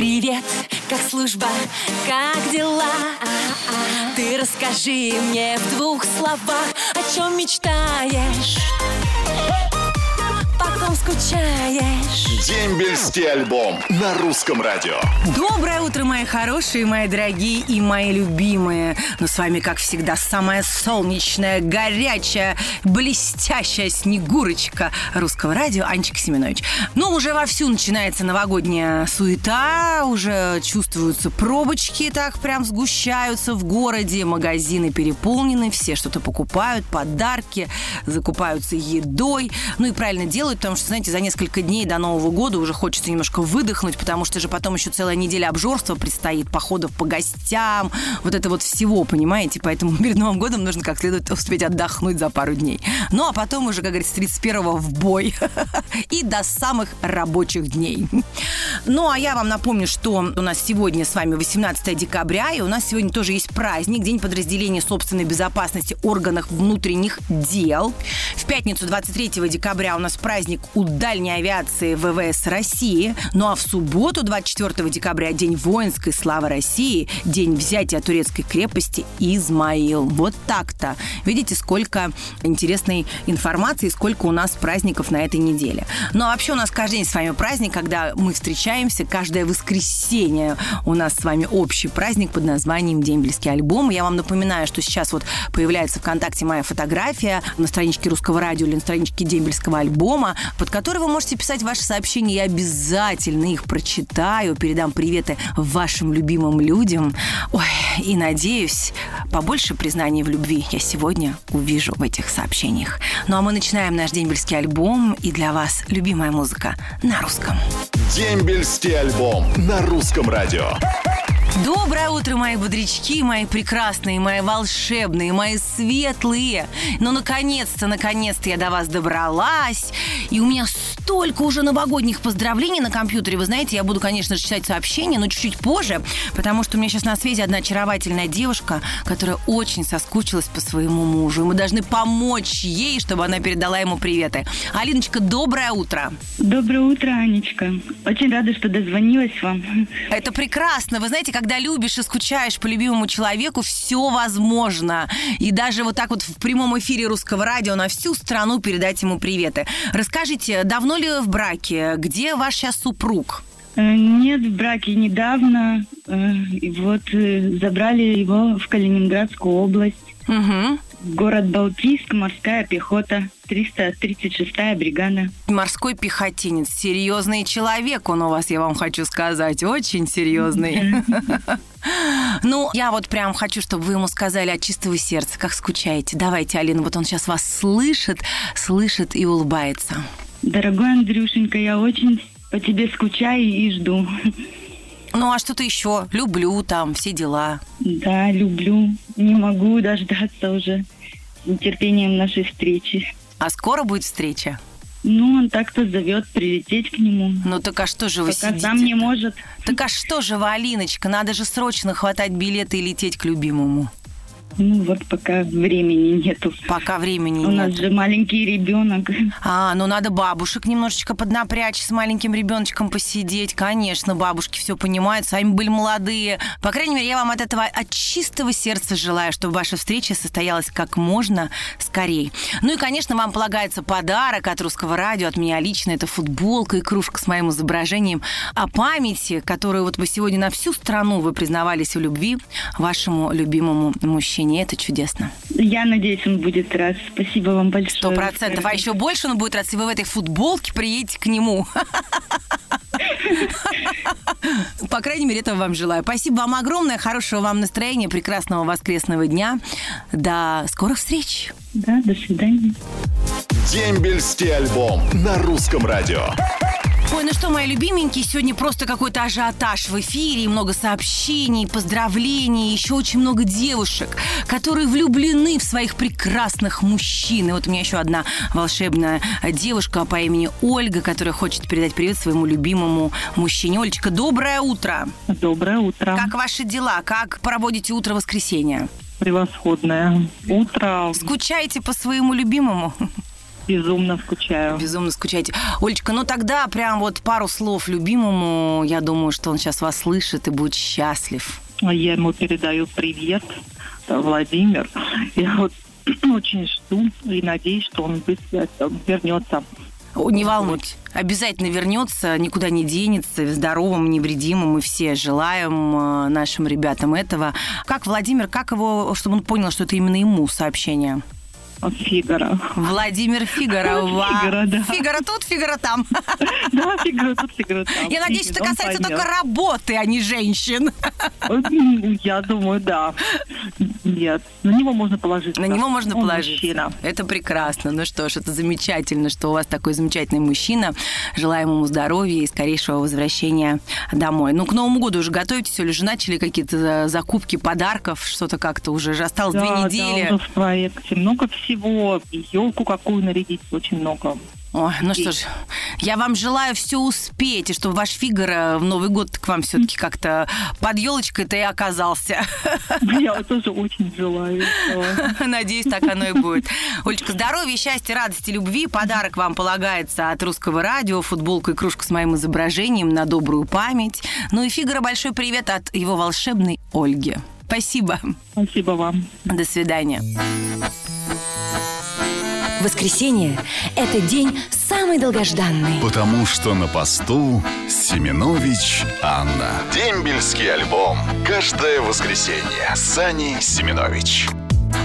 Привет, как служба, как дела? Ты расскажи мне в двух словах, о чем мечтаешь? Потом скучаешь. Дембельский альбом на русском радио. Доброе утро, мои хорошие, мои дорогие и мои любимые. Ну, с вами, как всегда, самая солнечная, горячая, блестящая снегурочка русского радио Анечка Семенович. Ну, уже вовсю начинается новогодняя суета, уже чувствуются пробочки, так прям сгущаются в городе, магазины переполнены, все что-то покупают, подарки, закупаются едой. Ну и правильно делают, потому что, знаете, за несколько дней до Нового года уже хочется немножко выдохнуть, потому что же потом еще целая неделя обжорства предстоит, походов по гостям, вот это вот всего, понимаете? Поэтому перед Новым годом нужно как следует успеть отдохнуть за пару дней. Ну, а потом уже, как говорится, 31-го в бой. И до самых рабочих дней. Ну, а я вам напомню, что у нас сегодня с вами 18 декабря, и у нас сегодня тоже есть праздник, День подразделения собственной безопасности органов внутренних дел. Пятницу 23 декабря у нас праздник у дальней авиации ВВС России. Ну а в субботу 24 декабря День воинской славы России, День взятия турецкой крепости Измаил. Вот так-то. Видите, сколько интересной информации, сколько у нас праздников на этой неделе. Ну а вообще у нас каждый день с вами праздник, когда мы встречаемся. Каждое воскресенье у нас с вами общий праздник под названием Дембельский альбом. Я вам напоминаю, что сейчас вот появляется ВКонтакте моя фотография на страничке Русского радио или на страничке Дембельского альбома, под которой вы можете писать ваши сообщения. Я обязательно их прочитаю, передам приветы вашим любимым людям. Ой, и надеюсь, побольше признаний в любви я сегодня увижу в этих сообщениях. Ну а мы начинаем наш дембельский альбом, и для вас любимая музыка на русском. Дембельский альбом на русском радио. Доброе утро, мои бодрячки, мои прекрасные, мои волшебные, мои светлые. Ну, наконец-то, наконец-то я до вас добралась. И у меня столько уже новогодних поздравлений на компьютере. Вы знаете, я буду, конечно же, читать сообщения, но чуть-чуть позже, потому что у меня сейчас на связи одна очаровательная девушка, которая очень соскучилась по своему мужу. И мы должны помочь ей, чтобы она передала ему приветы. Алиночка, доброе утро. Доброе утро, Анечка. Очень рада, что дозвонилась вам. Это прекрасно. Вы знаете, когда любишь и скучаешь по любимому человеку, все возможно. И даже вот так вот в прямом эфире русского радио на всю страну передать ему приветы. Расскажите, давно ли в браке? Где ваш сейчас супруг? Э, Нет, в браке недавно. Э, И вот э, забрали его в Калининградскую область. Угу. Город Балтийск, морская пехота, 336-я бригада. Морской пехотинец. Серьезный человек он у вас, я вам хочу сказать. Очень серьезный. Ну, я вот прям хочу, чтобы вы ему сказали от чистого сердца, как скучаете. Давайте, Алина, вот он сейчас вас слышит, слышит и улыбается. Дорогой Андрюшенька, я очень по тебе скучаю и жду. Ну, а что-то еще? Люблю там, все дела. Да, люблю. Не могу дождаться уже нетерпением нашей встречи. А скоро будет встреча? Ну, он так-то зовет прилететь к нему. Ну, так а что же вы Пока сидите? сам не может. Так а что же вы, Алиночка, надо же срочно хватать билеты и лететь к любимому. Ну, вот пока времени нету. Пока времени У нет. нас же маленький ребенок. А, ну надо бабушек немножечко поднапрячь, с маленьким ребеночком посидеть. Конечно, бабушки все понимают, сами были молодые. По крайней мере, я вам от этого от чистого сердца желаю, чтобы ваша встреча состоялась как можно скорее. Ну и, конечно, вам полагается подарок от русского радио, от меня лично. Это футболка и кружка с моим изображением о памяти, которую вот вы сегодня на всю страну вы признавались в любви вашему любимому мужчине. Это чудесно. Я надеюсь, он будет рад. Спасибо вам большое. Сто процентов. А еще больше он будет рад, если вы в этой футболке приедете к нему. По крайней мере, этого вам желаю. Спасибо вам огромное, хорошего вам настроения, прекрасного воскресного дня. До скорых встреч. Да, до свидания. Дембельский альбом на русском радио. Ой, ну что, мои любименькие, сегодня просто какой-то ажиотаж в эфире, много сообщений, поздравлений, еще очень много девушек, которые влюблены в своих прекрасных мужчин. И вот у меня еще одна волшебная девушка по имени Ольга, которая хочет передать привет своему любимому мужчине. Олечка, доброе утро. Доброе утро. Как ваши дела? Как проводите утро воскресенья? Превосходное утро. Скучаете по своему любимому? Безумно скучаю. Безумно скучаете. Олечка, ну тогда прям вот пару слов любимому. Я думаю, что он сейчас вас слышит и будет счастлив. А Я ему передаю привет, Владимир. Я вот очень жду и надеюсь, что он быстро вернется. Не волнуйтесь, обязательно вернется, никуда не денется, здоровым, невредимым. Мы все желаем э, нашим ребятам этого. Как Владимир, как его, чтобы он понял, что это именно ему сообщение? Фигара. Владимир Фигара. Фигаро, да. Фигара тут, Фигара там. Да, Фигара тут, Фигара там. Я надеюсь, это касается только работы, а не женщин. М, Я думаю, да. Нет, на него можно положиться. На него можно Он положиться. мужчина. Это прекрасно. Ну что ж, это замечательно, что у вас такой замечательный мужчина. Желаем ему здоровья и скорейшего возвращения домой. Ну, к Новому году уже готовитесь или уже начали какие-то э, закупки подарков? Что-то как-то уже же осталось Да, две да, недели. уже в проекте много всего. И елку какую нарядить, очень много. Ой, ну что ж, я вам желаю все успеть, и чтобы ваш Фигаро в Новый год к вам все-таки как-то под елочкой-то и оказался. Я тоже очень желаю. Надеюсь, так оно и будет. Олечка, здоровья, счастья, радости, любви. Подарок вам полагается от русского радио. Футболка и кружка с моим изображением на добрую память. Ну и Фигара большой привет от его волшебной Ольги. Спасибо. Спасибо вам. До свидания. Воскресенье – это день самый долгожданный. Потому что на посту Семенович Анна. Дембельский альбом. Каждое воскресенье. Сани Семенович.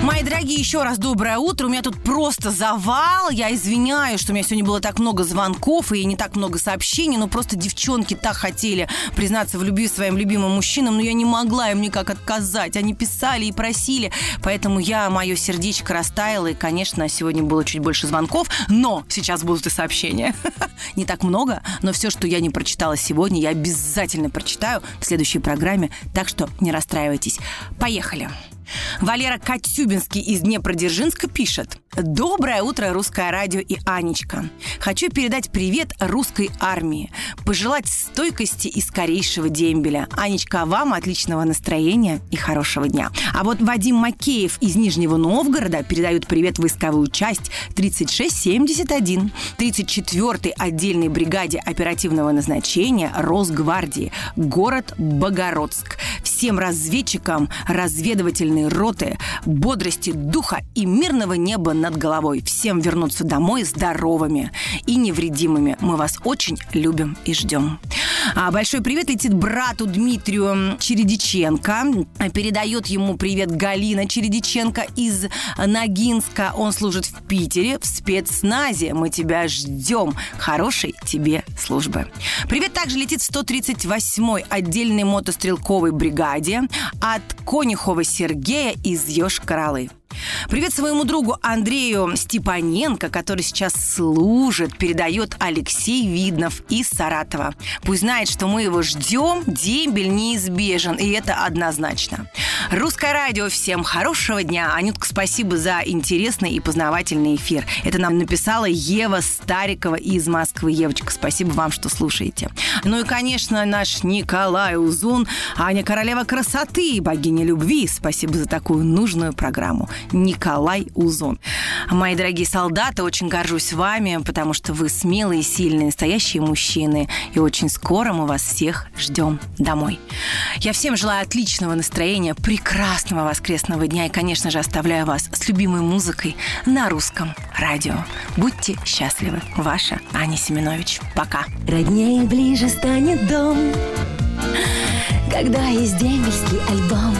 Мои дорогие, еще раз доброе утро. У меня тут просто завал. Я извиняюсь, что у меня сегодня было так много звонков и не так много сообщений, но просто девчонки так хотели признаться в любви своим любимым мужчинам, но я не могла им никак отказать. Они писали и просили, поэтому я, мое сердечко растаяло, и, конечно, сегодня было чуть больше звонков, но сейчас будут и сообщения. Не так много, но все, что я не прочитала сегодня, я обязательно прочитаю в следующей программе, так что не расстраивайтесь. Поехали. Валера Катюбинский из Днепродзержинска пишет. Доброе утро, русское радио и Анечка. Хочу передать привет русской армии. Пожелать стойкости и скорейшего дембеля. Анечка, а вам отличного настроения и хорошего дня. А вот Вадим Макеев из Нижнего Новгорода передают привет войсковую часть 3671, 34-й отдельной бригаде оперативного назначения Росгвардии, город Богородск. Всем разведчикам разведывательной роты, бодрости духа и мирного неба над головой. Всем вернуться домой здоровыми и невредимыми. Мы вас очень любим и ждем. А большой привет летит брату Дмитрию Чередиченко. Передает ему привет Галина Чередиченко из Ногинска. Он служит в Питере в спецназе. Мы тебя ждем. Хорошей тебе службы. Привет также летит в 138-й отдельной мотострелковой бригаде от Конюхова Сергея из Ёж-Королы. Привет своему другу Андрею Степаненко, который сейчас служит, передает Алексей Виднов из Саратова. Пусть знает, что мы его ждем, дембель неизбежен, и это однозначно. Русское радио, всем хорошего дня. Анютка, спасибо за интересный и познавательный эфир. Это нам написала Ева Старикова из Москвы. Евочка, спасибо вам, что слушаете. Ну и, конечно, наш Николай Узун, Аня Королева красоты, богиня любви. Спасибо за такую нужную программу. Николай Узун. Мои дорогие солдаты, очень горжусь вами, потому что вы смелые, сильные, настоящие мужчины. И очень скоро мы вас всех ждем домой. Я всем желаю отличного настроения, прекрасного воскресного дня и, конечно же, оставляю вас с любимой музыкой на русском радио. Будьте счастливы. Ваша Аня Семенович. Пока. Роднее ближе станет дом, когда есть дембельский альбом.